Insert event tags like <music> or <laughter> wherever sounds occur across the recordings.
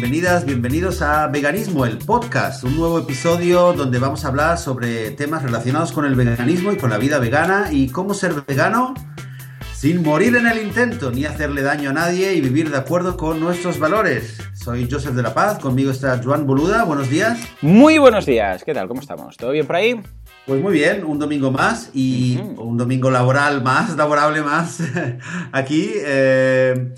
bienvenidas, bienvenidos a Veganismo, el podcast, un nuevo episodio donde vamos a hablar sobre temas relacionados con el veganismo y con la vida vegana y cómo ser vegano sin morir en el intento ni hacerle daño a nadie y vivir de acuerdo con nuestros valores. Soy Joseph de la Paz, conmigo está Joan Boluda, buenos días. Muy buenos días, ¿qué tal? ¿Cómo estamos? ¿Todo bien por ahí? Pues muy bien, un domingo más y un domingo laboral más, <laughs> laborable más <laughs> aquí. Eh,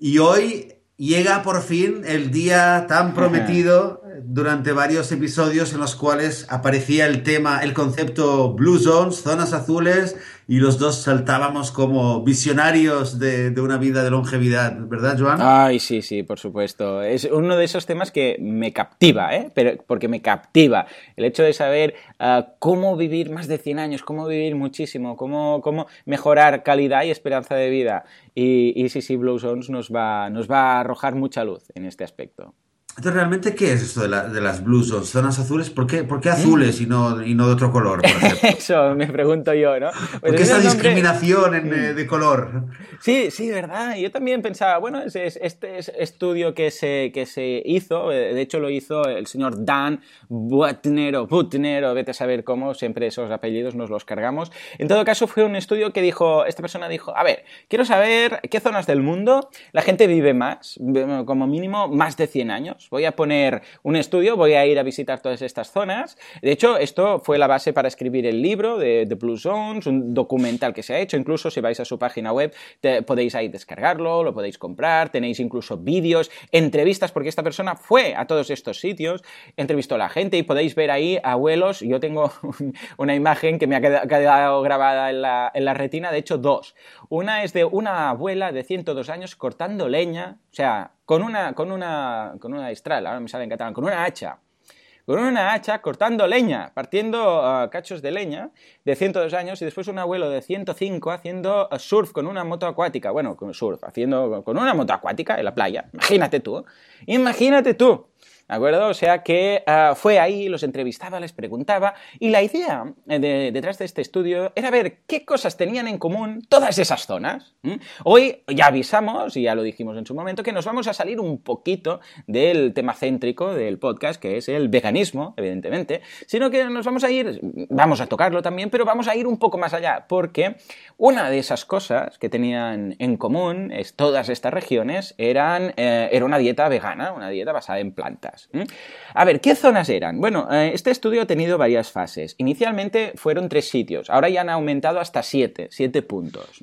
y hoy llega por fin el día tan prometido durante varios episodios en los cuales aparecía el tema, el concepto Blue Zones, zonas azules, y los dos saltábamos como visionarios de, una vida de longevidad, ¿verdad, Joan? Ay, sí, sí, por supuesto. Es uno de esos temas que me captiva, ¿eh? Pero, porque me captiva. El hecho de saber ah, cómo vivir más de 100 años, cómo vivir muchísimo, cómo, cómo mejorar calidad y esperanza de vida. Y, y sí, sí, Blue Zones nos va, nos va a arrojar mucha luz en este aspecto. Entonces, ¿realmente qué es esto de, las blues zones, zonas azules? ¿Por qué, por qué azules y, no, y no de otro color, por <laughs> Eso me pregunto yo, ¿no? Pues ¿Por qué esa discriminación eh, de color? Sí, sí, verdad. Yo también pensaba, bueno, es, este estudio que se, que se hizo, eh, de hecho lo hizo el señor Dan Butner Butner vete a saber cómo, siempre esos apellidos nos los cargamos. En todo caso, fue un estudio que dijo, esta persona dijo, a ver, quiero saber qué zonas del mundo la gente vive más, como mínimo más de 100 años voy a poner un estudio, voy a ir a visitar todas estas zonas. De hecho, esto fue la base para escribir el libro de, The Blue Zones, un documental que se ha hecho. Incluso si vais a su página web, podéis ahí descargarlo, lo podéis comprar, tenéis incluso vídeos, entrevistas, porque esta persona fue a todos estos sitios, entrevistó a la gente y podéis ver ahí abuelos. Yo tengo <laughs> una imagen que me ha quedado grabada en la, en la retina, de hecho, dos. Una es de una abuela de 102 años cortando leña, o sea, con una, con una, con una estral, ahora me sale en con una hacha. Con una hacha cortando leña, partiendo ah, cachos de leña de 102 años y después un abuelo de 105 haciendo ah, surf con una moto acuática. Bueno, con surf, haciendo con una moto acuática en la playa. Imagínate tú. Imagínate tú. ¿De acuerdo? O sea que ah, fue ahí, los entrevistaba, les preguntaba, y la idea eh, detrás de este estudio era ver qué cosas tenían en común todas esas zonas. Hoy ya avisamos, y ya lo dijimos en su momento, que nos vamos a salir un poquito del tema céntrico del podcast, que es el veganismo, evidentemente, sino que nos vamos a ir, vamos a tocarlo también, pero vamos a ir un poco más allá, porque una de esas cosas que tenían en común es todas estas regiones eran, eh, era una dieta vegana, una dieta basada en plantas. A ver, ¿qué zonas eran? Bueno, eh, este estudio ha tenido varias fases. Inicialmente fueron tres sitios, ahora ya han aumentado hasta siete, siete puntos.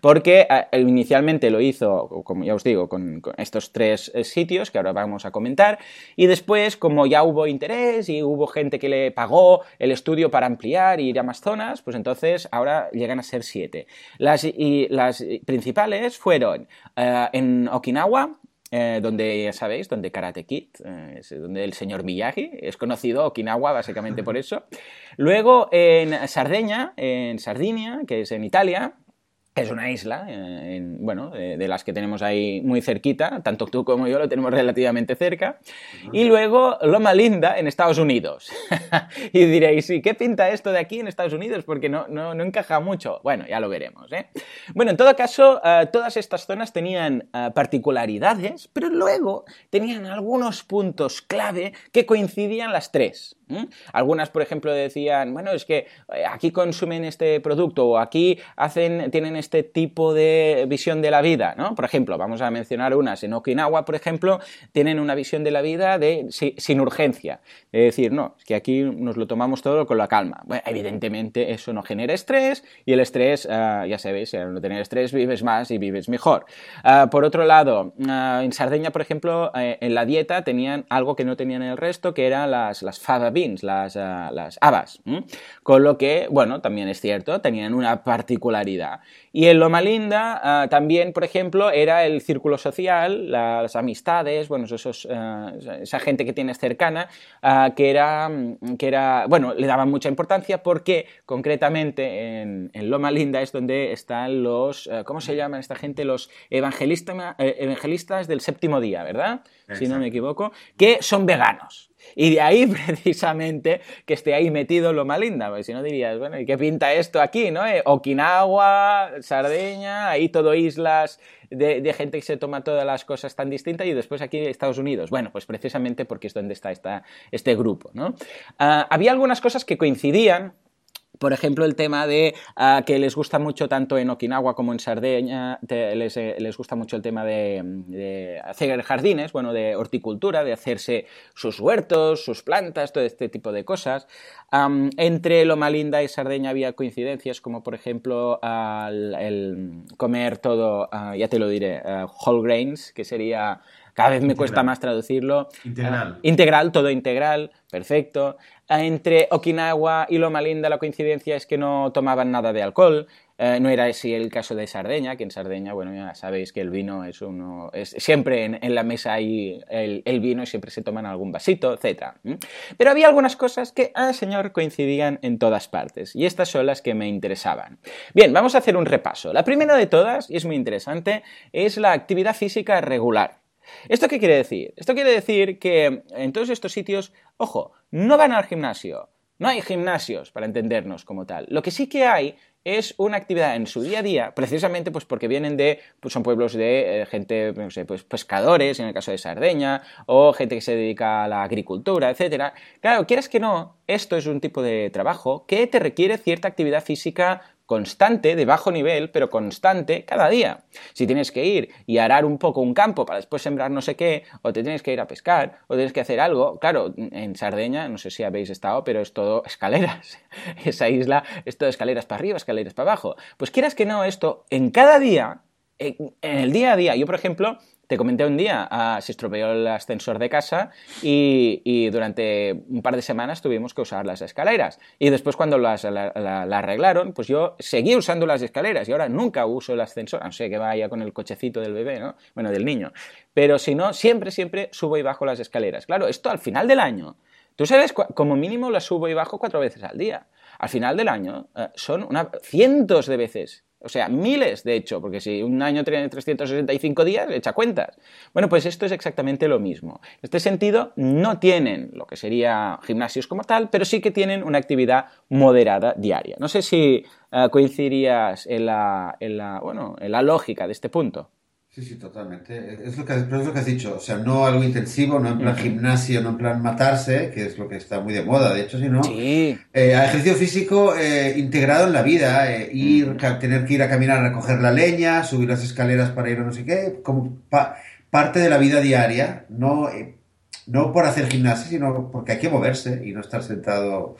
Porque eh, inicialmente lo hizo, como ya os digo, con, estos tres eh, sitios que ahora vamos a comentar, y después, como ya hubo interés y hubo gente que le pagó el estudio para ampliar y ir a más zonas, pues entonces ahora llegan a ser siete. Las, y las principales fueron en Okinawa, eh, donde ya sabéis, donde Karate Kid, eh, donde el señor Miyagi es conocido, Okinawa básicamente por eso. Luego en Sardeña, en Sardinia, que es en Italia, es una isla, eh, bueno, de, las que tenemos ahí muy cerquita, tanto tú como yo lo tenemos relativamente cerca. Y luego Loma Linda en Estados Unidos. <laughs> y diréis, ¿y qué pinta esto de aquí en Estados Unidos? Porque no, no, no encaja mucho. Bueno, ya lo veremos. ¿eh? Bueno, en todo caso, eh, todas estas zonas tenían particularidades, pero luego tenían algunos puntos clave que coincidían las tres. Algunas, por ejemplo, decían, bueno, es que eh, aquí consumen este producto o aquí hacen, tienen este tipo de visión de la vida, ¿no? Por ejemplo, vamos a mencionar unas. En Okinawa, por ejemplo, tienen una visión de la vida de sin urgencia. Es decir, no, es que aquí nos lo tomamos todo con la calma. Bueno, evidentemente eso no genera estrés y el estrés, ah, ya sabéis, al no tener estrés vives más y vives mejor. Ah, por otro lado, ah, en Sardeña, por ejemplo, eh, en la dieta tenían algo que no tenían en el resto, que eran las, las fava las, eh, las habas. Con lo que, bueno, también es cierto, tenían una particularidad. Y en Loma Linda eh, también, por ejemplo, era el círculo social, las amistades, bueno, esos, eh, esa gente que tienes cercana, que, era, que era, bueno, le daban mucha importancia porque concretamente en, Loma Linda es donde están los, ¿cómo se llaman esta gente? Los evangelistas, evangelistas del séptimo día, ¿verdad? Si no me equivoco, que son veganos. Y de ahí <laughs> precisamente que esté ahí metido Loma Linda, porque si no dirías, bueno, ¿y qué pinta esto aquí, no? Eh, Okinawa, Sardeña, ahí todo islas de, gente que se toma todas las cosas tan distintas y después aquí Estados Unidos. Bueno, pues precisamente porque es donde está este grupo, ¿no? Ah, había algunas cosas que coincidían, por ejemplo, el tema de ah, que les gusta mucho tanto en Okinawa como en Sardeña, eh, les, gusta mucho el tema de, hacer jardines, bueno, de horticultura, de hacerse sus huertos, sus plantas, todo este tipo de cosas. entre Loma Linda y Sardeña había coincidencias, como por ejemplo el comer todo, ah, ya te lo diré, ah, whole grains, que sería cada vez me cuesta más traducirlo. Integral. integral, todo integral, perfecto. Entre Okinawa y Loma Linda la coincidencia es que no tomaban nada de alcohol. Eh, no era así el caso de Sardeña, que en Sardeña, bueno, ya sabéis que el vino es uno. Es, siempre en, la mesa hay el, vino y siempre se toman algún vasito, etc. Pero había algunas cosas que, ah, señor, coincidían en todas partes. Y estas son las que me interesaban. Bien, vamos a hacer un repaso. La primera de todas, y es muy interesante, es la actividad física regular. ¿Esto qué quiere decir? Esto quiere decir que en todos estos sitios, ojo, no van al gimnasio. No hay gimnasios, para entendernos como tal. Lo que sí que hay es una actividad en su día a día, precisamente pues porque vienen de, pues son pueblos de eh, gente, no sé, pues pescadores, en el caso de Sardeña, o gente que se dedica a la agricultura, etcétera. Claro, quieras que no, esto es un tipo de trabajo que te requiere cierta actividad física constante, de bajo nivel, pero constante cada día. Si tienes que ir y arar un poco un campo para después sembrar no sé qué, o te tienes que ir a pescar, o tienes que hacer algo, claro, en Sardeña, no sé si habéis estado, pero es todo <laughs> escaleras. Esa isla es todo escaleras para arriba, escaleras para abajo. Pues quieras que no, esto en cada día, en el día a día, yo por ejemplo, te comenté un día, ah, se estropeó el ascensor de casa y, durante un par de semanas tuvimos que usar las escaleras. Y después cuando las la, arreglaron, pues yo seguí usando las escaleras y ahora nunca uso el ascensor, no sé que vaya con el cochecito del bebé, ¿no? Bueno, del niño. Pero si no, siempre, siempre subo y bajo las escaleras. Claro, esto al final del año. Tú sabes, como mínimo las subo y bajo cuatro veces al día. Al final del año eh, son cientos de veces o sea, miles, de hecho, porque si un año tiene 365 días, echa cuentas. Bueno, pues esto es exactamente lo mismo. En este sentido, no tienen lo que sería gimnasios como tal, pero sí que tienen una actividad moderada diaria. No sé si eh, coincidirías en la, en la, bueno, en la lógica de este punto. Sí, sí, totalmente. Es lo, que, es lo que has dicho. O sea, no algo intensivo, no en plan gimnasio, no en plan matarse, que es lo que está muy de moda, de hecho, sino sí. Eh, ejercicio físico eh, integrado en la vida. Eh, ir, tener que ir a caminar a recoger la leña, subir las escaleras para ir a no sé qué, como parte de la vida diaria, no, no por hacer gimnasia, sino porque hay que moverse y no estar sentado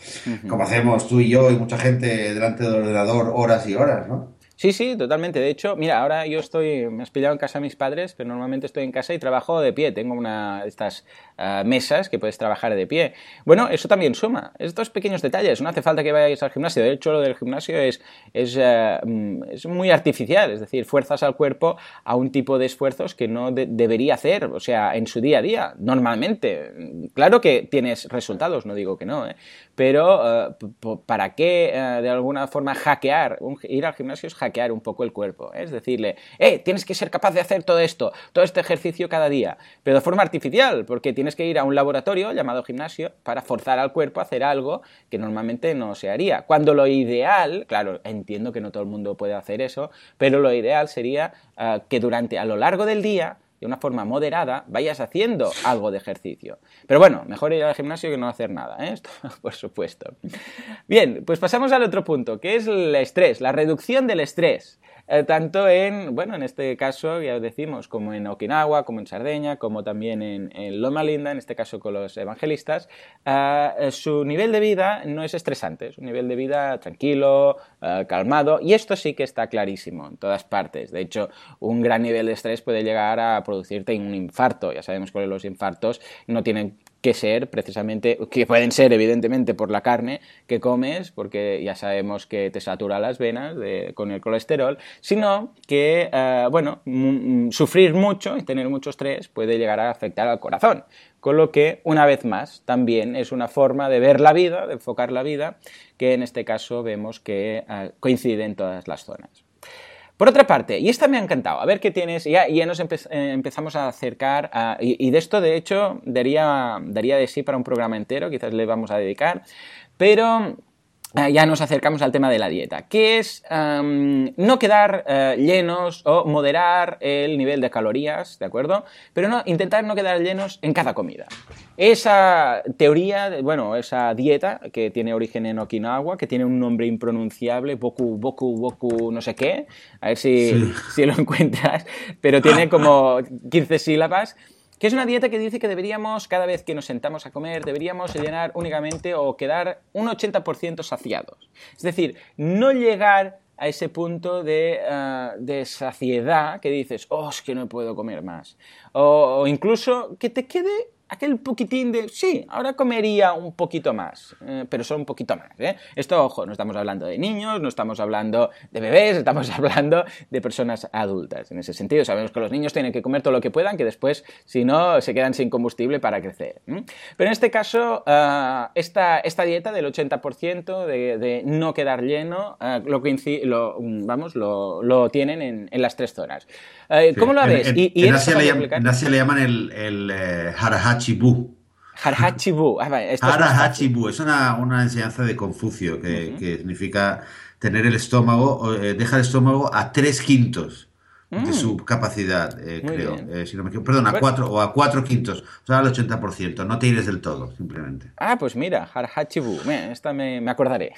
como hacemos tú y yo y mucha gente delante del ordenador horas y horas, ¿no? Sí, sí, totalmente. De hecho, mira, ahora yo estoy, me has pillado en casa a mis padres, pero normalmente estoy en casa y trabajo de pie. Tengo una de estas ah, mesas que puedes trabajar de pie. Bueno, eso también suma. Estos pequeños detalles. No hace falta que vayáis al gimnasio. De hecho, lo del gimnasio es, es, mm, es muy artificial. Es decir, fuerzas al cuerpo a un tipo de esfuerzos que no debería hacer, o sea, en su día a día, normalmente. Claro que tienes resultados, no digo que no, ¿eh? Pero ah, ¿para qué de alguna forma hackear? Ir al gimnasio es hackear un poco el cuerpo. ¿eh? Es decirle, eh, tienes que ser capaz de hacer todo esto, todo este ejercicio cada día, pero de forma artificial, porque tienes que ir a un laboratorio llamado gimnasio para forzar al cuerpo a hacer algo que normalmente no se haría. Cuando lo ideal, claro, entiendo que no todo el mundo puede hacer eso, pero lo ideal sería que durante, a lo largo del día, de una forma moderada, vayas haciendo algo de ejercicio. Pero bueno, mejor ir al gimnasio que no hacer nada, ¿eh? <laughs> Esto, por supuesto. Bien, pues pasamos al otro punto, que es el estrés, la reducción del estrés. Eh, tanto en, bueno, en este caso, ya decimos, como en Okinawa, como en Sardeña, como también en, Loma Linda, en este caso con los evangelistas, eh, su nivel de vida no es estresante, es un nivel de vida tranquilo, eh, calmado, y esto sí que está clarísimo en todas partes. De hecho, un gran nivel de estrés puede llegar a producirte un infarto. Ya sabemos que los infartos no tienen que ser precisamente, que pueden ser evidentemente por la carne que comes, porque ya sabemos que te satura las venas con el colesterol, sino que, eh, bueno, sufrir mucho y tener mucho estrés puede llegar a afectar al corazón. Con lo que, una vez más, también es una forma de ver la vida, de enfocar la vida, que en este caso vemos que eh, coincide en todas las zonas. Por otra parte, y esta me ha encantado, a ver qué tienes, ya, ya nos eh, empezamos a acercar, y, de esto de hecho daría, daría de sí para un programa entero, quizás le vamos a dedicar, pero ya nos acercamos al tema de la dieta, que es no quedar eh, llenos o moderar el nivel de calorías, ¿de acuerdo? Pero no, intentar no quedar llenos en cada comida. Esa teoría, bueno, esa dieta que tiene origen en Okinawa, que tiene un nombre impronunciable, Boku, Boku, Boku, no sé qué, a ver si, si lo <laughs> encuentras, pero tiene como 15 sílabas que es una dieta que dice que deberíamos, cada vez que nos sentamos a comer, deberíamos llenar únicamente o quedar un 80% saciados. Es decir, no llegar a ese punto de, eh, de, saciedad que dices, oh, es que no puedo comer más. o incluso que te quede aquel poquitín de, sí, ahora comería un poquito más, eh, pero solo un poquito más. ¿eh? Esto, ojo, no estamos hablando de niños, no estamos hablando de bebés, estamos <laughs> hablando de personas adultas. En ese sentido, sabemos que los niños tienen que comer todo lo que puedan, que después, si no, se quedan sin combustible para crecer. Pero en este caso, uh, esta, esta, dieta del 80% de, de, no quedar lleno, uh, lo, lo, vamos, lo, lo tienen en, en, las tres zonas. Uh, ¿Cómo lo ves? En, y, y en, Asia le, en, Asia le, llaman el, el eh, harahachibu. Harahachibu. Ah, Harahachibu es una, una, enseñanza de Confucio que, uh -huh. que significa tener el estómago, eh, deja el estómago a tres quintos mm. de su capacidad, eh, creo. Eh, si no me equivoco. Perdón, a cuatro, o a cuatro quintos, o sea, al 80%. No te ires del todo, simplemente. Ah, pues mira, Harahachibu. Esta me, me acordaré.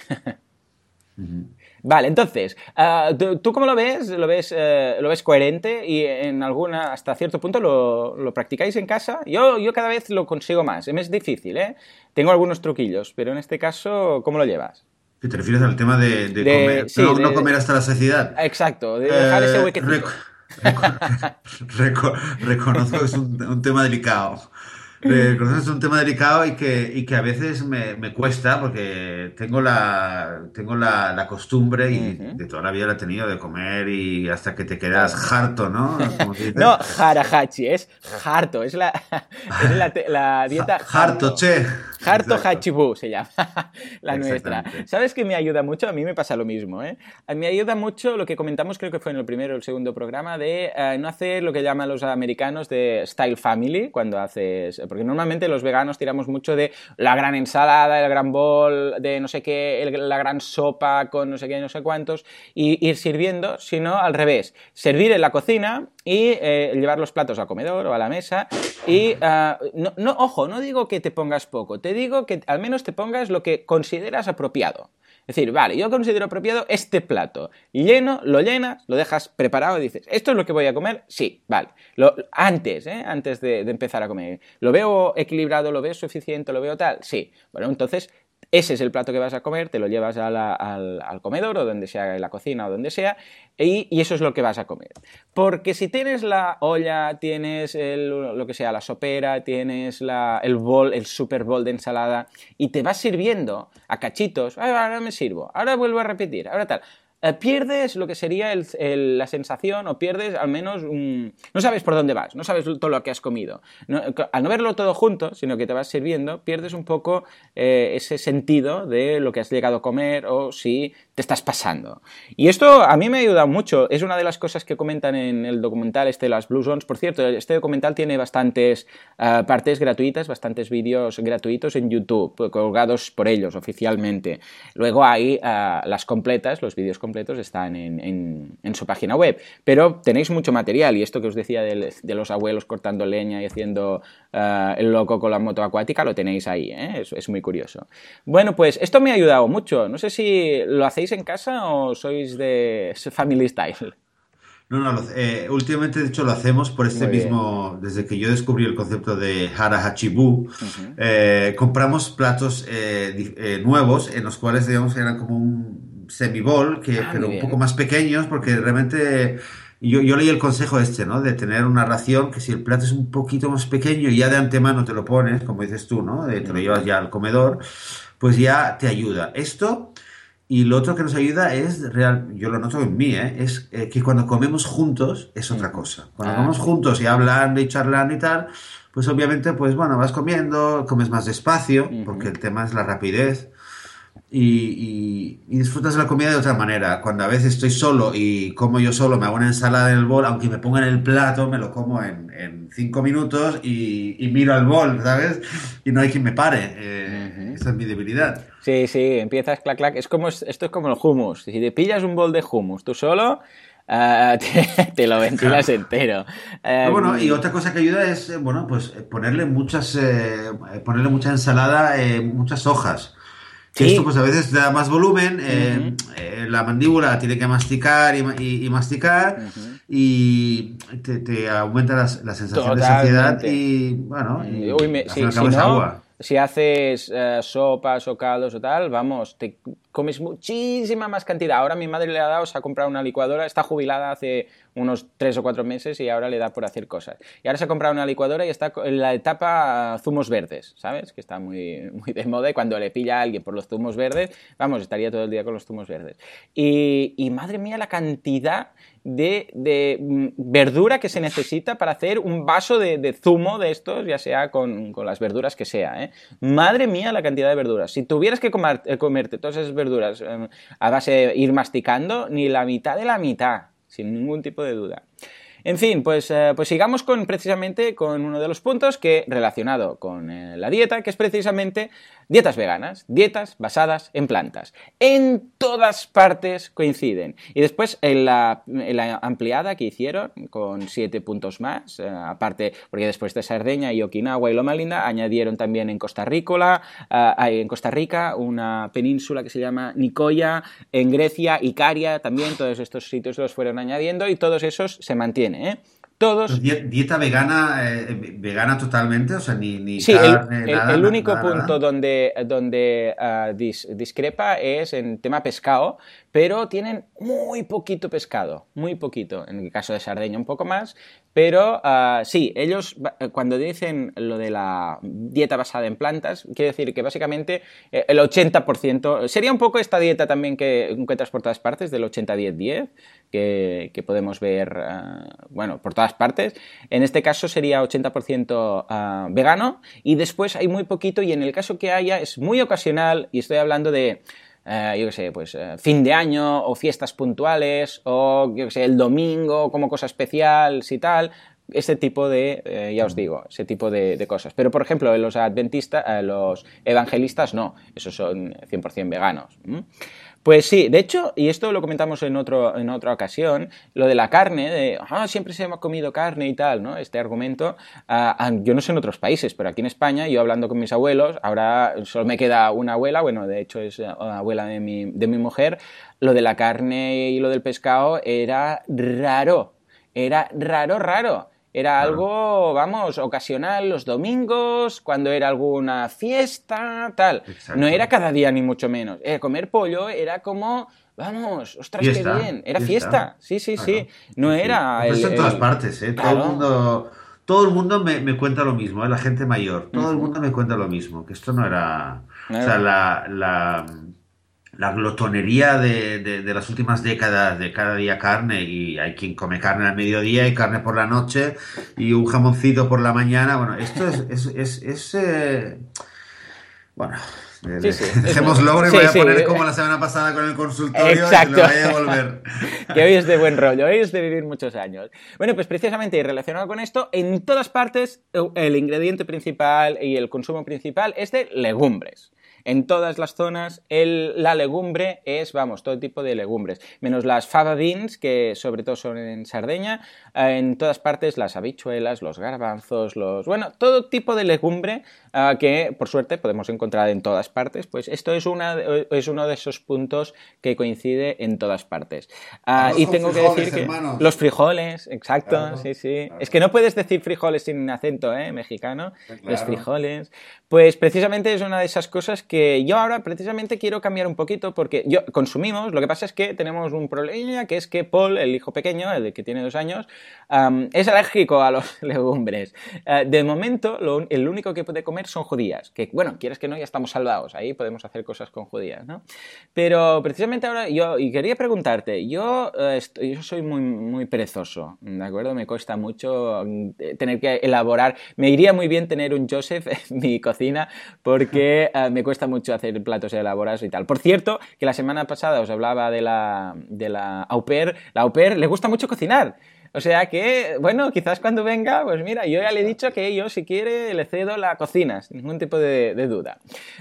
uh -huh. Vale, entonces, uh, ¿tú, ¿tú, cómo lo ves? ¿Lo ves, uh, ¿Lo ves coherente y en alguna, hasta cierto punto, lo, lo practicáis en casa? Yo, yo cada vez lo consigo más. Es difícil, ¿eh? Tengo algunos truquillos, pero en este caso, ¿cómo lo llevas? ¿Te refieres al tema de, de, de comer, sí, no, de, no, comer hasta la saciedad? Exacto, de dejar eh, ese huequecito. Rec <laughs> reco reconozco que es un, un tema delicado. Eh, es un tema delicado y que, y que a veces me, me, cuesta porque tengo la, tengo la, la costumbre y uh -huh. de toda la vida la he tenido de comer y hasta que te quedas harto, ¿no? <laughs> no, harahachi, es harto, es la, <laughs> es la, la dieta harto. che. Harto Hachibu se llama <laughs> la nuestra. ¿Sabes que me ayuda mucho? A mí me pasa lo mismo. ¿eh? Me ayuda mucho lo que comentamos, creo que fue en el primero o el segundo programa, de uh, no hacer lo que llaman los americanos de style family, cuando haces porque normalmente los veganos tiramos mucho de la gran ensalada, el gran bol, de no sé qué, el, la gran sopa con no sé qué, no sé cuántos, y ir sirviendo, sino al revés, servir en la cocina y eh, llevar los platos al comedor o a la mesa y uh, no, no, ojo, no digo que te pongas poco, te digo que al menos te pongas lo que consideras apropiado. Es decir, vale, yo considero apropiado este plato. Lleno, lo llenas, lo dejas preparado y dices, ¿esto es lo que voy a comer? Sí, vale. Lo, antes, ¿eh? Antes de, de, empezar a comer. ¿Lo veo equilibrado? ¿Lo veo suficiente? ¿Lo veo tal? Sí. Bueno, entonces ese es el plato que vas a comer, te lo llevas al, comedor o donde sea, en la cocina o donde sea, y, eso es lo que vas a comer. Porque si tienes la olla, tienes el, lo que sea, la sopera, tienes el bol, el super bol de ensalada, y te vas sirviendo a cachitos, ahora me sirvo, ahora vuelvo a repetir, ahora tal eh, pierdes lo que sería la sensación o pierdes al menos un... no sabes por dónde vas, no sabes todo lo que has comido. Al no verlo todo junto, sino que te vas sirviendo, pierdes un poco eh, ese sentido de lo que has llegado a comer o si te estás pasando. Y esto a mí me ha ayudado mucho. Es una de las cosas que comentan en el documental este de las Blue Zones. Por cierto, este documental tiene bastantes uh, partes gratuitas, bastantes vídeos gratuitos en YouTube, colgados por ellos oficialmente. Luego hay las completas, los vídeos completos están en, en, en, su página web. Pero tenéis mucho material y esto que os decía de, de los abuelos cortando leña y haciendo uh, el loco con la moto acuática lo tenéis ahí. ¿eh? Es, es muy curioso. Bueno, pues esto me ha ayudado mucho. No sé si lo hacéis en casa o sois de <laughs> family style? No, no, eh, últimamente de hecho lo hacemos por este Muy mismo, bien. desde que yo descubrí el concepto de Hara Hachibu, uh -huh. eh, compramos platos eh, eh, nuevos en los cuales digamos eran como un semibol, que, ah, pero un poco más pequeños porque realmente yo, yo, leí el consejo este, ¿no? De tener una ración que si el plato es un poquito más pequeño y ya de antemano te lo pones, como dices tú, ¿no? De, te lo llevas ya al comedor, pues ya te ayuda. Esto y lo otro que nos ayuda es, real, yo lo noto en mí, ¿eh? es eh, que cuando comemos juntos es otra cosa. Cuando ah. comemos juntos y hablando y charlando y tal, pues obviamente, pues bueno, vas comiendo, comes más despacio, uh -huh. porque el tema es la rapidez. Y, disfrutas de la comida de otra manera. Cuando a veces estoy solo y como yo solo, me hago una ensalada en el bol, aunque me ponga en el plato, me lo como en, cinco minutos y, miro al bol, ¿sabes? Y no hay quien me pare. Eh, esa es mi debilidad. Sí, sí, empiezas clac, clac. Es como, esto es como el hummus. Si te pillas un bol de hummus tú solo, ah, <laughs> te, lo ventilas entero. bueno, y em, otra cosa que ayuda es, eh, bueno, pues ponerle muchas, eh, ponerle mucha ensalada, muchas hojas. Esto pues a veces da más volumen, eh, eh, la mandíbula tiene que masticar y, masticar y te, aumenta la, sensación de saciedad y bueno, y, si, agua si haces eh, sopas o caldos o tal, vamos, te comes muchísima más cantidad. Ahora mi madre le ha dado, se ha comprado una licuadora, está jubilada hace unos tres o cuatro meses y ahora le da por hacer cosas. Y ahora se ha comprado una licuadora y está en la etapa zumos verdes, ¿sabes? Que está muy, <laughs> muy de moda y cuando le pilla a alguien por los zumos verdes, vamos, estaría todo el día con los zumos verdes. Y, y madre mía, la cantidad de, mm, verdura que se necesita para hacer un vaso de, zumo de estos, ya sea con, las verduras que sea. ¿eh? Madre mía la cantidad de verduras. Si tuvieras que eh, comerte todas esas verduras em, a base de ir masticando, ni la mitad de la mitad, sin ningún tipo de duda. En fin, pues, eh, pues sigamos con precisamente con uno de los puntos que relacionado con la dieta, que es precisamente Dietas veganas, dietas basadas en plantas. En todas partes coinciden. Y después en la, ampliada que hicieron, con siete puntos más, eh, aparte, porque después de Sardeña y Okinawa y Loma Linda, añadieron también en Costa Rica, eh, en Costa Rica una península que se llama Nicoya, en Grecia, Icaria, también todos estos sitios los fueron añadiendo y todos esos se mantienen. ¿Eh? todos. Dieta vegana, eh, vegana totalmente, o sea, ni, ni sí, carne, el, el, único punto donde, donde ah, discrepa es en tema pescado, pero tienen muy poquito pescado, muy poquito. En el caso de Sardeña un poco más, pero uh, sí, ellos cuando dicen lo de la dieta basada en plantas, quiere decir que básicamente eh, el 80%, sería un poco esta dieta también que encuentras por todas partes, del 80-10-10, que, podemos ver, uh, bueno, por todas partes. En este caso sería 80% uh, vegano y después hay muy poquito y en el caso que haya es muy ocasional y estoy hablando de eh, yo qué sé, pues eh, fin de año o fiestas puntuales o yo qué sé, el domingo como cosa especial y tal, ese tipo de, eh, ya os digo, ese tipo de, cosas. Pero, por ejemplo, los adventistas, los evangelistas no, esos son 100% veganos. Pues sí, de hecho, y esto lo comentamos en, otro, en otra ocasión, lo de la carne, de, ah, siempre se ha comido carne y tal, ¿no? Este argumento, ah, ah, yo no sé en otros países, pero aquí en España, yo hablando con mis abuelos, ahora solo me queda una abuela, bueno, de hecho es abuela de mi, de mi mujer, lo de la carne y lo del pescado era raro, era raro, raro. Era algo, vamos, ocasional los domingos, cuando era alguna fiesta, tal. No era cada día ni mucho menos. Eh, comer pollo era como, vamos, ostras, qué bien. Era fiesta. Sí, sí, sí. No era... Eso en todas partes, ¿eh? Todo el mundo... Todo el mundo me, cuenta lo mismo, ¿eh? la gente mayor. Todo el mundo me cuenta lo mismo, que esto no era... O sea, la la glotonería de, de, las últimas décadas de cada día carne y hay quien come carne al mediodía y carne por la noche y un jamoncito por la mañana. Bueno, esto es... es, es, eh, bueno, dejémoslo y voy a poner como la semana pasada con el consultorio Exacto. y lo voy a <laughs> que hoy es de buen rollo, hoy es de vivir muchos años. Bueno, pues precisamente y relacionado con esto, en todas partes el ingrediente principal y el consumo principal es de legumbres. En todas las zonas la legumbre es, vamos, todo tipo de legumbres, menos las fava beans, que sobre todo son en Sardeña, eh, en todas partes las habichuelas, los garbanzos, los... bueno, todo tipo de legumbre eh, que por suerte podemos encontrar en todas partes, pues esto es, una, es uno de esos puntos que coincide en todas partes. Ah, y tengo que decir que los frijoles, exacto, sí, sí. Es que no puedes decir frijoles sin acento, ¿eh? Mexicano, los frijoles. Pues precisamente es una de esas cosas que yo ahora precisamente quiero cambiar un poquito porque yo consumimos, lo que pasa es que tenemos un problema que es que Paul, el hijo pequeño, el que tiene dos años, es alérgico a los <laughs> legumbres. Uh, de momento, el único que puede comer son judías, que bueno, quieres que no, ya estamos salvados, ahí podemos hacer cosas con judías, ¿no? Pero precisamente ahora yo, y quería preguntarte, yo, estoy, yo soy muy, muy perezoso, ¿de acuerdo? Me cuesta mucho mm, tener que elaborar, me iría muy bien tener un Joseph mi cocina porque uh, <laughs> me cuesta mucho hacer platos elaborados y tal. Por cierto, que la semana pasada os hablaba de la, de la au pair. La au pair le gusta mucho cocinar. O sea que, bueno, quizás cuando venga, pues mira, yo ya le he dicho que yo si quiere le cedo la cocina, sin ningún tipo de, duda.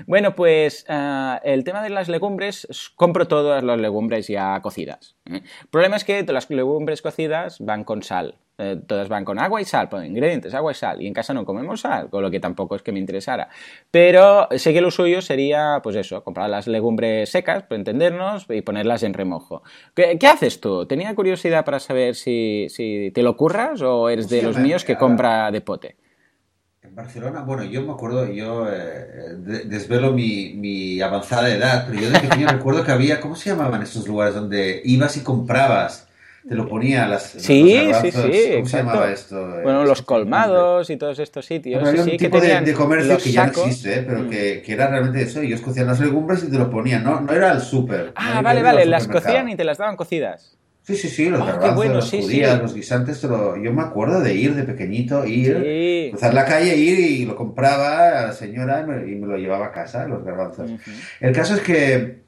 Bueno, pues ah, el tema de las legumbres, compro todas las legumbres ya cocidas. ¿eh? El problema es que las legumbres cocidas van con sal. Eh, todas van con agua y sal, pues ingredientes, agua y sal. Y en casa no comemos sal, con lo que tampoco es que me interesara. Pero sé que lo suyo sería, pues eso, comprar las legumbres secas, por entendernos, y ponerlas en remojo. ¿Qué, haces tú? Tenía curiosidad para saber si, te lo curras o eres de los míos que compra de pote. En Barcelona, bueno, yo me acuerdo, yo eh, desvelo mi, mi, avanzada edad, pero yo de pequeño <laughs> recuerdo que había, ¿cómo se llamaban estos lugares donde ibas y comprabas? Te lo ponía las. Sí, sí, sí. ¿Cómo se llamaba esto? Bueno, los colmados y todos estos sitios. había un tipo de, comercio que ya no existe, ¿eh? pero mm. que, que, era realmente eso. Ellos cocían las legumbres y te lo ponían, ¿no? No era el súper. Ah, vale, vale. Las cocían y te las daban cocidas. Sí, sí, sí, los oh, garbanzos, sí, judías, los guisantes, yo me acuerdo de ir de pequeñito, ir, cruzar la calle, ir y lo compraba a la señora y me, lo llevaba a casa, los garbanzos. El caso es que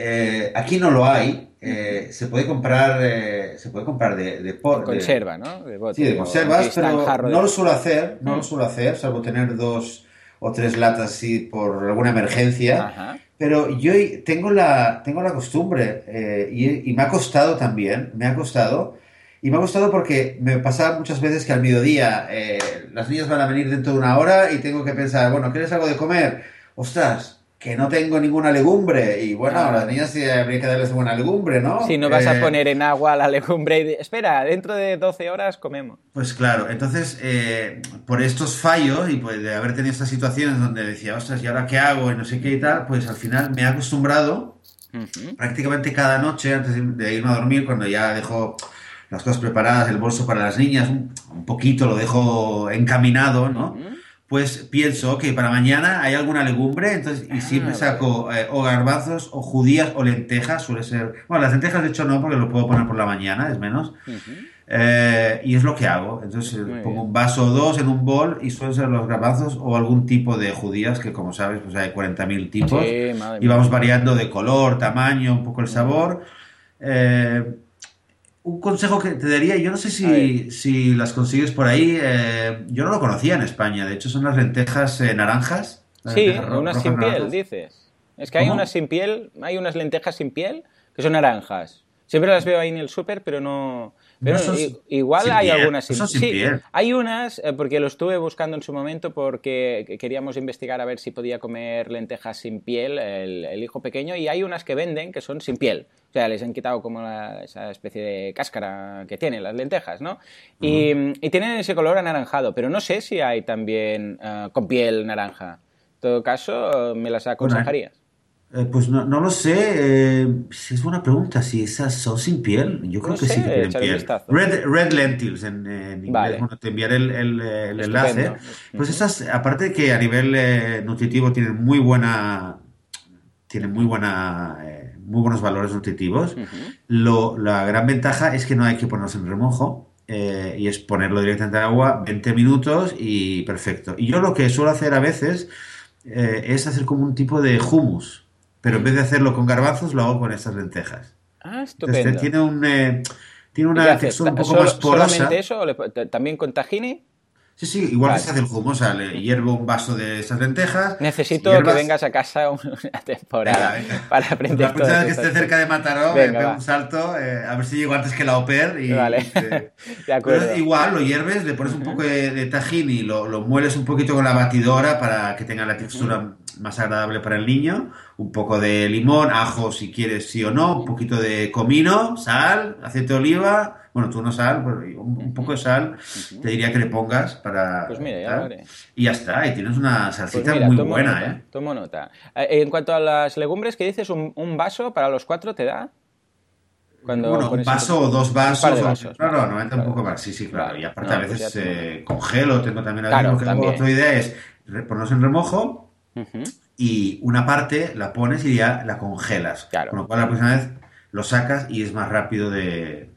eh, aquí no lo hay, eh, se puede comprar eh, se puede comprar de, de, conserva, ¿no? sí, de conservas, pero no lo suelo hacer, no lo mm. suelo hacer, salvo tener dos o tres latas así por alguna emergencia. Pero yo tengo la, tengo la costumbre y, me ha costado también, me ha costado. Y me ha costado porque me pasaba muchas veces que al mediodía las niñas van a venir dentro de una hora y tengo que pensar, bueno, ¿quieres algo de comer? Ostras, que no tengo ninguna legumbre. Y bueno, a las niñas sí habría que darles buena legumbre, ¿no? Si no vas a eh, poner en agua la legumbre y espera, dentro de 12 horas comemos. Pues claro, entonces, eh, por estos fallos y pues de haber tenido estas situaciones donde decía, ostras, ¿y ahora qué hago? Y no sé qué y tal, pues al final me he acostumbrado prácticamente cada noche antes de irme a dormir, cuando ya dejo las cosas preparadas, el bolso para las niñas, un, poquito lo dejo encaminado, ¿no? Pues pienso que para mañana hay alguna legumbre, entonces, y siempre ah, saco eh, o garbanzos, o judías, o lentejas, suele ser... Bueno, las lentejas de hecho no, porque lo puedo poner por la mañana, es menos. Eh, y es lo que hago. Entonces pongo un vaso o dos en un bol y suelen ser los garbanzos o algún tipo de judías, que como sabes, pues hay 40.000 tipos. y vamos variando de color, tamaño, un poco el sabor. Eh, un consejo que te daría, yo no sé si, si las consigues por ahí, eh, yo no lo conocía en España, de hecho son las lentejas eh, naranjas. sí, unas sin piel, dices. Es que hay unas sin piel, hay unas lentejas sin piel que son naranjas. Siempre las veo ahí en el súper, pero no... Pero igual hay algunas sin, sí, Hay unas, eh, porque lo estuve buscando en su momento porque queríamos investigar a ver si podía comer lentejas sin piel el, hijo pequeño y hay unas que venden que son sin piel. O sea, les han quitado como esa especie de cáscara que tienen las lentejas, ¿no? y, tienen ese color anaranjado, pero no sé si hay también eh, con piel naranja. En todo caso, me las aconsejarías. Eh, pues no, no, lo sé, eh, es buena pregunta, si esas son sin piel, yo creo que sí que tienen piel. Red, red, Lentils en, inglés, bueno, te enviaré el, el, enlace. Pues esas, aparte de que a nivel eh, nutritivo tienen muy buena, tienen muy buena, muy buenos valores nutritivos, lo, la gran ventaja es que no hay que ponerlos en remojo, y es ponerlo directamente en agua 20 minutos y perfecto. Y yo lo que suelo hacer a veces es hacer como un tipo de hummus. Pero en vez de hacerlo con garbanzos, lo hago con estas lentejas. Ah, estupendo. tiene, un, eh, tiene una textura un poco más porosa. ¿Solamente eso? ¿También con tahini? Sí, sí, igual que se hace el humo, o sea, le hiervo un vaso de esas lentejas. Necesito que vengas a casa <laughs> una temporada para aprender La próxima vez que esté cerca de Mataró, venga, un salto, eh, a ver si llego antes que la Oper. Y, vale, <laughs> de acuerdo. igual lo hierves, le pones un poco de, de tajín y lo, lo, mueles un poquito con la batidora para que tenga la textura más agradable para el niño. Un poco de limón, ajo si quieres sí o no, un poquito de comino, sal, aceite de oliva bueno, tú no sal, un, poco de sal te diría que le pongas para... Pues mira, ya Y ya está, y tienes una salsita pues muy buena, ¿eh? Tomo nota. Eh, en cuanto a las legumbres, ¿qué dices? ¿Un, vaso para los cuatro te da? Cuando bueno, un vaso o dos vasos. no, no, no entra un poco más. Sí, sí, claro. y aparte a pues veces eh, congelo, tengo también, claro, también. otra idea es ponernos en remojo y una parte la pones y ya la congelas. Con lo cual la próxima vez lo sacas y es más rápido de,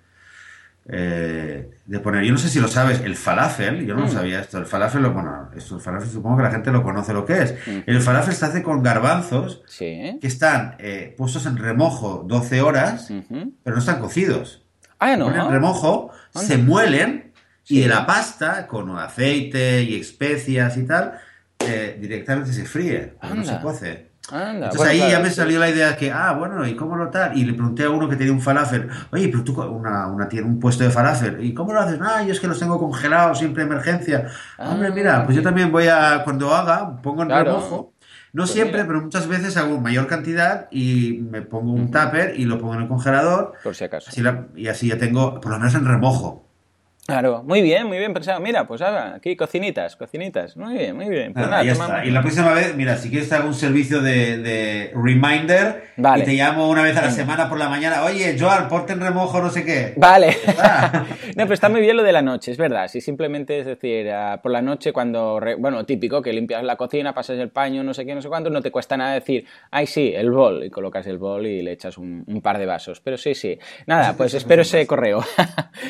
eh, de poner, yo no sé si lo sabes, el falafel, yo no lo mm. sabía esto, el falafel, bueno, esto, el falafel supongo que la gente lo conoce lo que es. Mm. El falafel se hace con garbanzos que están eh, puestos en remojo 12 horas, pero no están cocidos. Ah, no. en remojo, se muelen y la pasta con aceite y especias y tal, eh, directamente se fríe, no se Entonces ahí ya me salió la idea que, ah, bueno, ¿y cómo lo tal? Y le pregunté a uno que tenía un falafel, oye, pero tú una, una tiene un puesto de falafel, ¿y cómo lo haces? Ah, yo es que los tengo congelados, siempre emergencia. Hombre, ah. mira, pues yo también voy a, cuando haga, pongo en remojo. No pues siempre, pero muchas veces hago mayor cantidad y me pongo un tupper y lo pongo en el congelador. Por si acaso. y así ya tengo, por lo menos en remojo. Claro, muy bien, muy bien pensado. Mira, pues ahora, aquí cocinitas, cocinitas. Muy bien, muy bien. Pues nada, está. Y la próxima vez, mira, si quieres hago un servicio de, reminder y te llamo una vez a la semana por la mañana. Oye, Joan, ponte en remojo no sé qué. Vale. <laughs> no, pero está muy bien lo de la noche, es verdad. Si simplemente es decir, ah, por la noche cuando, bueno, típico, que limpias la cocina, pasas el paño, no sé qué, no sé cuánto, no te cuesta nada decir, ay, sí, el bol. Y colocas el bol y le echas un, par de vasos. Pero sí, sí. Nada, pues espero ese correo.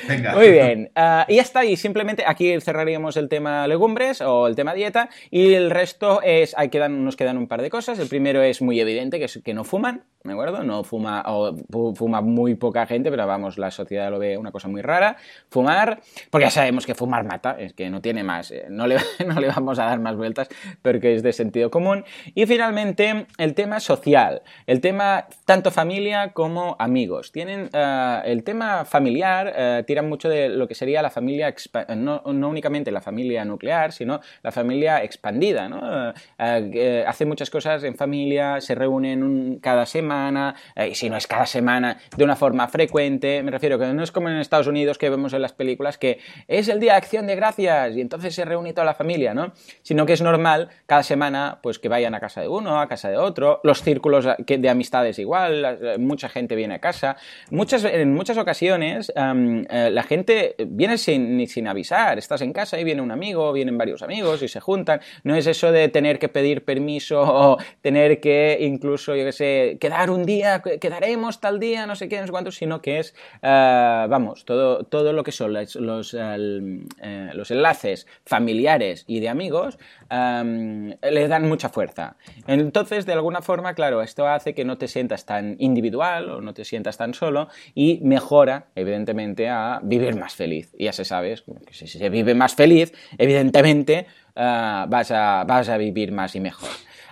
Venga. <laughs> Muy bien. Ah, y ya está, y simplemente aquí cerraríamos el tema legumbres o el tema dieta, y el resto es, hay quedan, nos quedan un par de cosas. El primero es muy evidente, que es que no fuman, ¿de acuerdo? No fuma, o fuma muy poca gente, pero vamos, la sociedad lo ve una cosa muy rara. Fumar, porque ya sabemos que fumar mata, es que no tiene más, eh, no le, <laughs> no le vamos a dar más vueltas, porque es de sentido común. Y finalmente, el tema social, el tema tanto familia como amigos. Tienen eh, el tema familiar, eh, tiran mucho de lo que sería la familia no, únicamente la familia nuclear, sino la familia expandida, ¿no? Eh, eh, hace muchas cosas en familia, se reúnen cada semana, eh, y si no es cada semana, de una forma frecuente, me refiero que no es como en Estados Unidos que vemos en las películas que es el día de acción de gracias y entonces se reúne toda la familia, ¿no? Sino que es normal cada semana pues que vayan a casa de uno, a casa de otro, los círculos de amistades igual, mucha gente viene a casa, muchas, en muchas ocasiones la gente viene sin sin avisar. Estás en casa y viene un amigo, vienen varios amigos y se juntan. No es eso de tener que pedir permiso <laughs> o tener que incluso, yo qué sé, quedar un día, quedaremos tal día, no sé qué, no sé cuánto, sino que es, eh, vamos, todo, todo lo que son los, eh, los enlaces familiares y de amigos le dan mucha fuerza. Entonces, de alguna forma, claro, esto hace que no te sientas tan individual o no te sientas tan solo y mejora, evidentemente, a vivir más feliz. Ya se sabe, que si se vive más feliz, evidentemente ah, vas, a, vas a vivir más y mejor.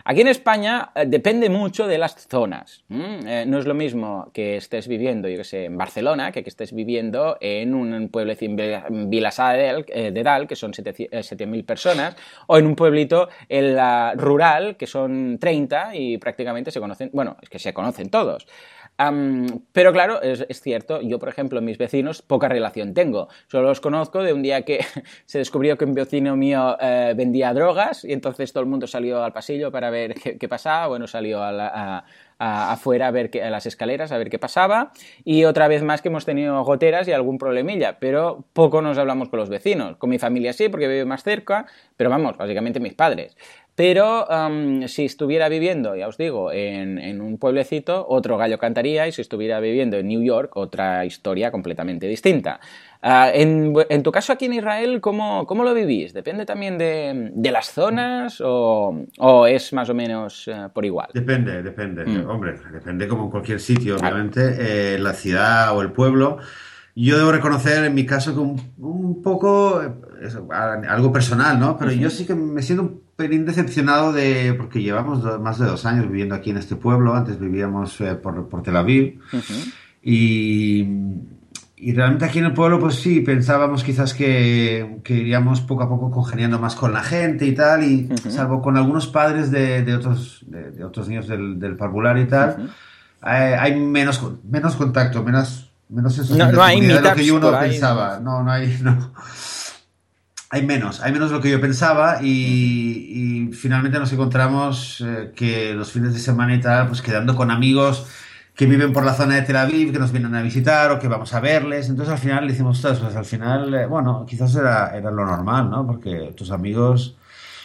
Aquí en España eh, depende mucho de las zonas. Eh, no es lo mismo que estés viviendo, yo que sé, en Barcelona, que que estés viviendo en un pueblo en Vilassar de, Dal, que son 7.000 eh, personas, o en un pueblito en rural, que son 30 y prácticamente se conocen, bueno, es que se conocen todos pero claro, es, cierto, yo por ejemplo, mis vecinos poca relación tengo. Solo los conozco de un día que <laughs> se descubrió que un vecino mío eh, vendía drogas y entonces todo el mundo salió al pasillo para ver qué, pasaba. Bueno, salió afuera a ver a las escaleras a ver qué pasaba y otra vez más que hemos tenido goteras y algún problemilla, pero poco nos hablamos con los vecinos. Con mi familia sí, porque vive más cerca, pero vamos, básicamente mis padres. Pero si estuviera viviendo, ya os digo, en, un pueblecito, otro gallo cantaría, y si estuviera viviendo en New York, otra historia completamente distinta. Ah, en, tu caso aquí en Israel, ¿cómo, lo vivís? ¿Depende también de, las zonas o, es más o menos eh, por igual? Depende, depende. Mm. Hombre, depende como en cualquier sitio, obviamente. Eh, la ciudad o el pueblo. Yo debo reconocer en mi caso que un, poco, algo personal, ¿no? Pero yo sí que me siento un pelín decepcionado de, porque llevamos más de dos años viviendo aquí en este pueblo, antes vivíamos eh, por, por, Tel Aviv, y, y, realmente aquí en el pueblo, pues sí, pensábamos quizás que, que, iríamos poco a poco congeniando más con la gente y tal, y salvo con algunos padres de, de otros, de, otros niños del, del parvular y tal, hay, hay menos, menos contacto, menos Menos eso no, no hay de lo que yo uno pensaba. No, no hay. <laughs> No. Hay menos, hay menos de lo que yo pensaba y, finalmente nos encontramos eh, que los fines de semana y tal, pues quedando con amigos que viven por la zona de Tel Aviv, que nos vienen a visitar o que vamos a verles. Entonces al final le decimos, pues al final, eh, bueno, quizás era, era lo normal, ¿no? Porque tus amigos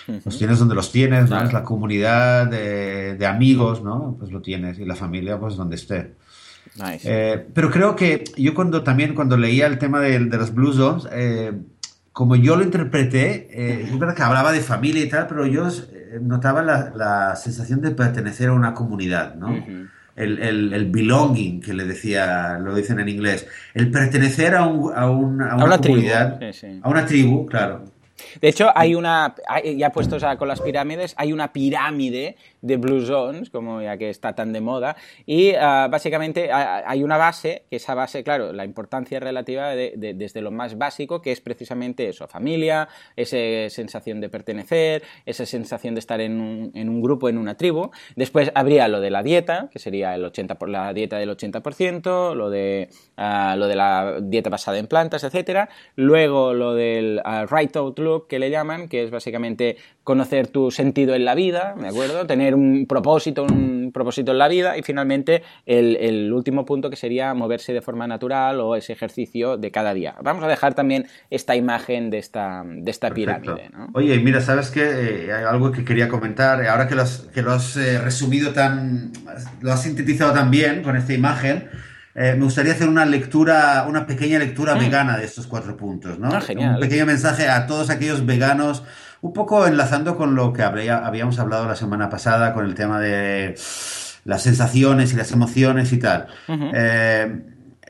los tienes donde los tienes, ¿no? Es la comunidad de, de, amigos, ¿no? Pues lo tienes y la familia, pues donde esté. Eh, pero creo que yo cuando también cuando leía el tema de, de los Blue Zones, eh, como yo lo interpreté, eh, es verdad que hablaba de familia y tal, pero yo notaba la, la sensación de pertenecer a una comunidad, ¿no? el, el, belonging, que le decía, lo dicen en inglés, el pertenecer a, un, a, una, comunidad, a una tribu, claro. De hecho, hay una, ya puestos con las pirámides, hay una pirámide de Blue Zones, como ya que está tan de moda, y ah, básicamente hay una base, que esa base, claro, la importancia relativa de, desde lo más básico, que es precisamente eso, familia, esa sensación de pertenecer, esa sensación de estar en un, en un grupo, en una tribu. Después habría lo de la dieta, que sería el 80 por, la dieta del 80%, lo de, ah, lo de la dieta basada en plantas, etc. Luego lo del uh, right outlook, que le llaman, que es básicamente conocer tu sentido en la vida, ¿de acuerdo? Tener un propósito, un propósito en la vida y finalmente el, último punto que sería moverse de forma natural o ese ejercicio de cada día. Vamos a dejar también esta imagen de esta, de esta pirámide. ¿no? Oye, mira, ¿sabes qué? Eh, hay algo que quería comentar. Ahora que lo has, que lo has eh, resumido tan, lo has sintetizado tan bien con esta imagen, eh, me gustaría hacer una lectura, una pequeña lectura mm. vegana de estos cuatro puntos, ¿no? Ah, genial. Un pequeño mensaje a todos aquellos veganos un poco enlazando con lo que habíamos hablado la semana pasada con el tema de las sensaciones y las emociones y tal. Eh,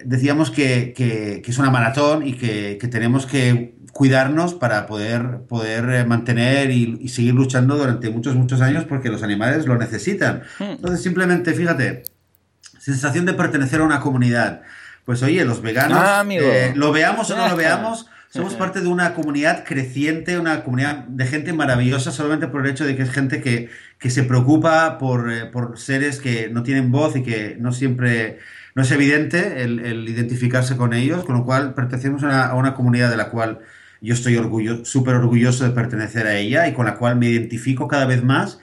decíamos que, es una maratón y que, tenemos que cuidarnos para poder, poder eh, mantener y, seguir luchando durante muchos, muchos años porque los animales lo necesitan. Hmm. Entonces, simplemente, fíjate, sensación de pertenecer a una comunidad. Pues oye, los veganos, ah, eh, lo veamos o no lo veamos, somos <laughs> parte de una comunidad creciente, una comunidad de gente maravillosa solamente por el hecho de que es gente que, se preocupa por, eh, por, seres que no tienen voz y que no siempre, no es evidente el, identificarse con ellos, con lo cual pertenecemos a una, comunidad de la cual yo estoy orgullo, súper orgulloso de pertenecer a ella y con la cual me identifico cada vez más.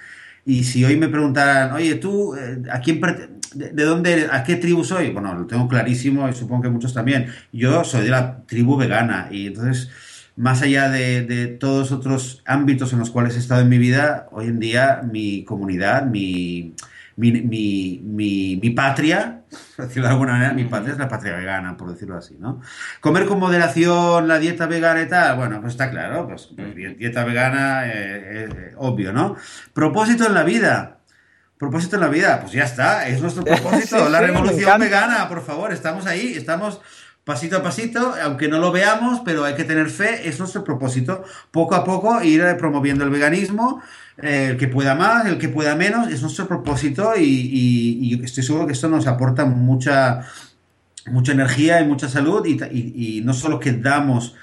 Y si hoy me preguntaran, oye, tú, eh, ¿a quién perteneces? ¿De, dónde, a qué tribu soy? Bueno, lo tengo clarísimo y supongo que muchos también. Yo soy de la tribu vegana y entonces, más allá de, de todos otros ámbitos en los cuales he estado en mi vida, hoy en día mi comunidad, mi, mi, mi, mi, patria, <laughs> por decirlo de alguna manera, mi patria es la patria vegana, por decirlo así, ¿no? Comer con moderación la dieta vegana y tal, bueno, pues está claro, pues, pues dieta vegana, eh, eh, obvio, ¿no? Propósito en la vida propósito en la vida, pues ya está, es nuestro <laughs> propósito, la revolución vegana, por favor, estamos ahí, estamos pasito a pasito, aunque no lo veamos, pero hay que tener fe, es nuestro propósito, poco a poco ir promoviendo el veganismo, eh, el que pueda más, el que pueda menos, es nuestro propósito y, estoy seguro que esto nos aporta mucha, mucha energía y mucha salud y, no solo que damos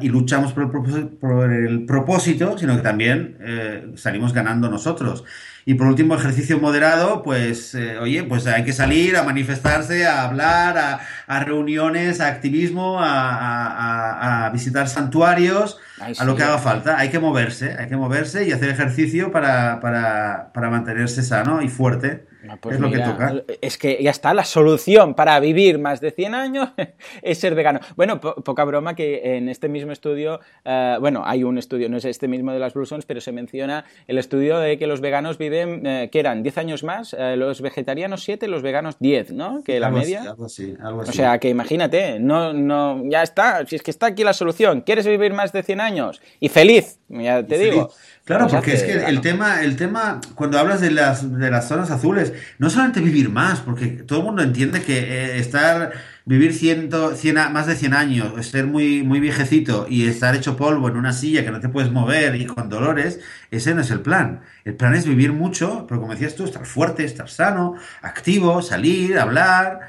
y luchamos por el propósito, sino que también eh, salimos ganando nosotros. Y por último, ejercicio moderado, pues, eh, oye, pues hay que salir a manifestarse, a hablar, a, a reuniones, a activismo, a, a, visitar santuarios, a lo que haga falta. Hay que moverse, hay que moverse y hacer ejercicio para, para, para mantenerse sano y fuerte. Ah, pues es lo que toca. Es que ya está, la solución para vivir más de 100 años <laughs> es ser vegano. Bueno, poca broma que en este mismo estudio, eh, bueno, hay un estudio, no es este mismo de las Blue pero se menciona el estudio de que los veganos viven, eh, que eran 10 años más, eh, los vegetarianos 7, los veganos 10, ¿no? Que la media. algo así, algo así. O sea, que imagínate, no, no, ya está, si es que está aquí la solución, ¿quieres vivir más de 100 años? Y feliz, ya te digo. Claro, porque es que el tema, el tema, cuando hablas de las, de las zonas azules, no solamente vivir más, porque todo el mundo entiende que eh, estar, vivir ciento, cien, más de 100 años, ser muy, muy viejecito y estar hecho polvo en una silla que no te puedes mover y con dolores, ese no es el plan. El plan es vivir mucho, pero como decías tú, estar fuerte, estar sano, activo, salir, hablar,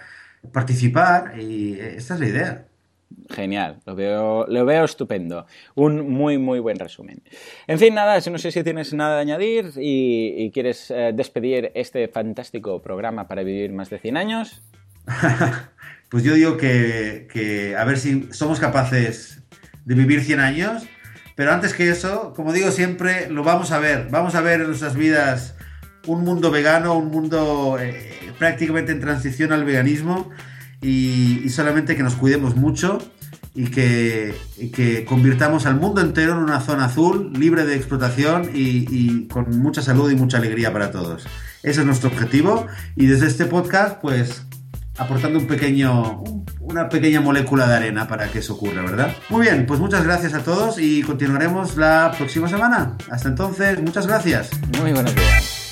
participar, y eh, esta es la idea. Genial, lo veo, lo veo estupendo. Un muy, muy buen resumen. En fin, nada, no sé si tienes nada de añadir y, quieres eh, despedir este fantástico programa para vivir más de 100 años. <laughs> pues yo digo que, a ver si somos capaces de vivir 100 años, pero antes que eso, como digo siempre, lo vamos a ver. Vamos a ver en nuestras vidas un mundo vegano, un mundo eh, prácticamente en transición al veganismo y, solamente que nos cuidemos mucho y que, que, convirtamos al mundo entero en una zona azul, libre de explotación y, con mucha salud y mucha alegría para todos. Ese es nuestro objetivo y desde este podcast pues aportando un pequeño, una pequeña molécula de arena para que eso ocurra, ¿verdad? Muy bien, pues muchas gracias a todos y continuaremos la próxima semana. Hasta entonces, muchas gracias. Muy buenos días.